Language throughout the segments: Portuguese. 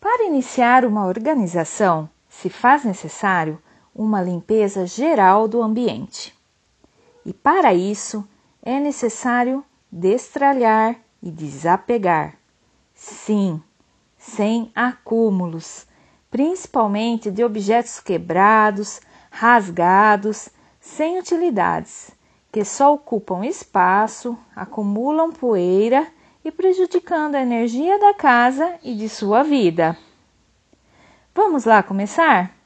Para iniciar uma organização, se faz necessário uma limpeza geral do ambiente. E para isso é necessário destralhar e desapegar. Sim, sem acúmulos, principalmente de objetos quebrados, rasgados, sem utilidades, que só ocupam espaço, acumulam poeira e prejudicando a energia da casa e de sua vida. Vamos lá começar?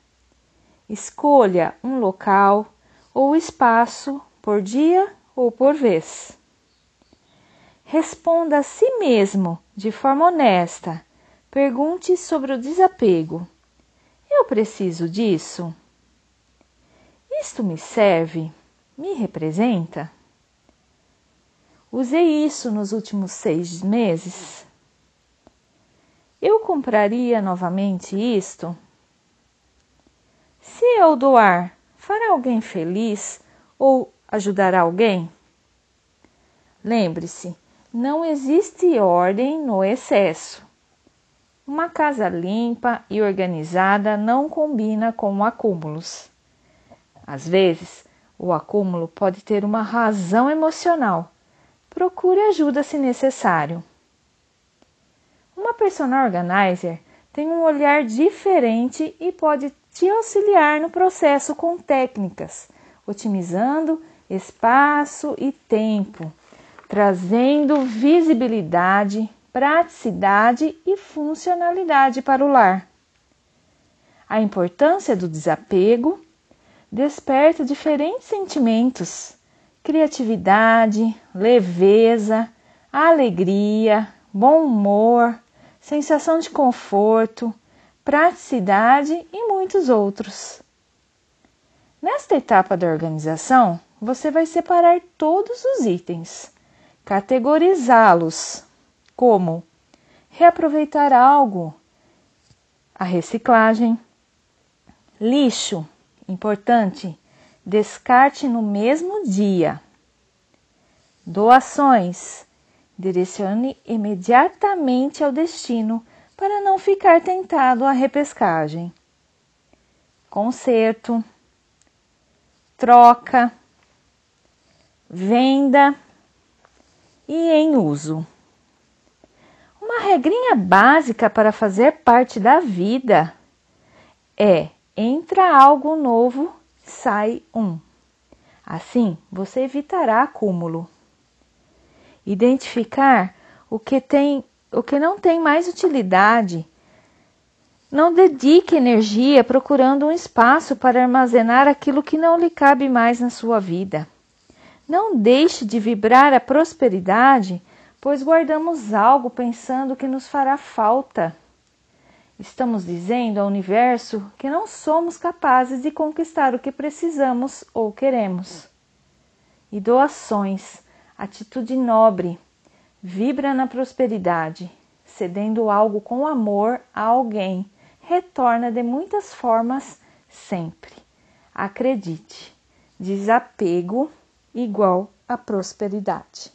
Escolha um local ou espaço por dia ou por vez. Responda a si mesmo de forma honesta. Pergunte sobre o desapego. Eu preciso disso? Isto me serve? Me representa? Usei isso nos últimos seis meses? Eu compraria novamente isto? Se eu doar, fará alguém feliz ou ajudará alguém? Lembre-se, não existe ordem no excesso. Uma casa limpa e organizada não combina com acúmulos. Às vezes, o acúmulo pode ter uma razão emocional. Procure ajuda se necessário. Uma personal organizer tem um olhar diferente e pode te auxiliar no processo com técnicas, otimizando espaço e tempo, trazendo visibilidade, praticidade e funcionalidade para o lar. A importância do desapego desperta diferentes sentimentos: criatividade, leveza, alegria, bom humor, sensação de conforto, praticidade e muitos outros. Nesta etapa da organização, você vai separar todos os itens, categorizá-los como reaproveitar algo, a reciclagem, lixo, Importante: descarte no mesmo dia. Doações: direcione imediatamente ao destino para não ficar tentado à repescagem. Conserto, troca, venda e em uso. Uma regrinha básica para fazer parte da vida é Entra algo novo, sai um. Assim, você evitará acúmulo. Identificar o que tem, o que não tem mais utilidade. Não dedique energia procurando um espaço para armazenar aquilo que não lhe cabe mais na sua vida. Não deixe de vibrar a prosperidade, pois guardamos algo pensando que nos fará falta. Estamos dizendo ao universo que não somos capazes de conquistar o que precisamos ou queremos. E doações, atitude nobre, vibra na prosperidade, cedendo algo com amor a alguém, retorna de muitas formas sempre. Acredite, desapego igual a prosperidade.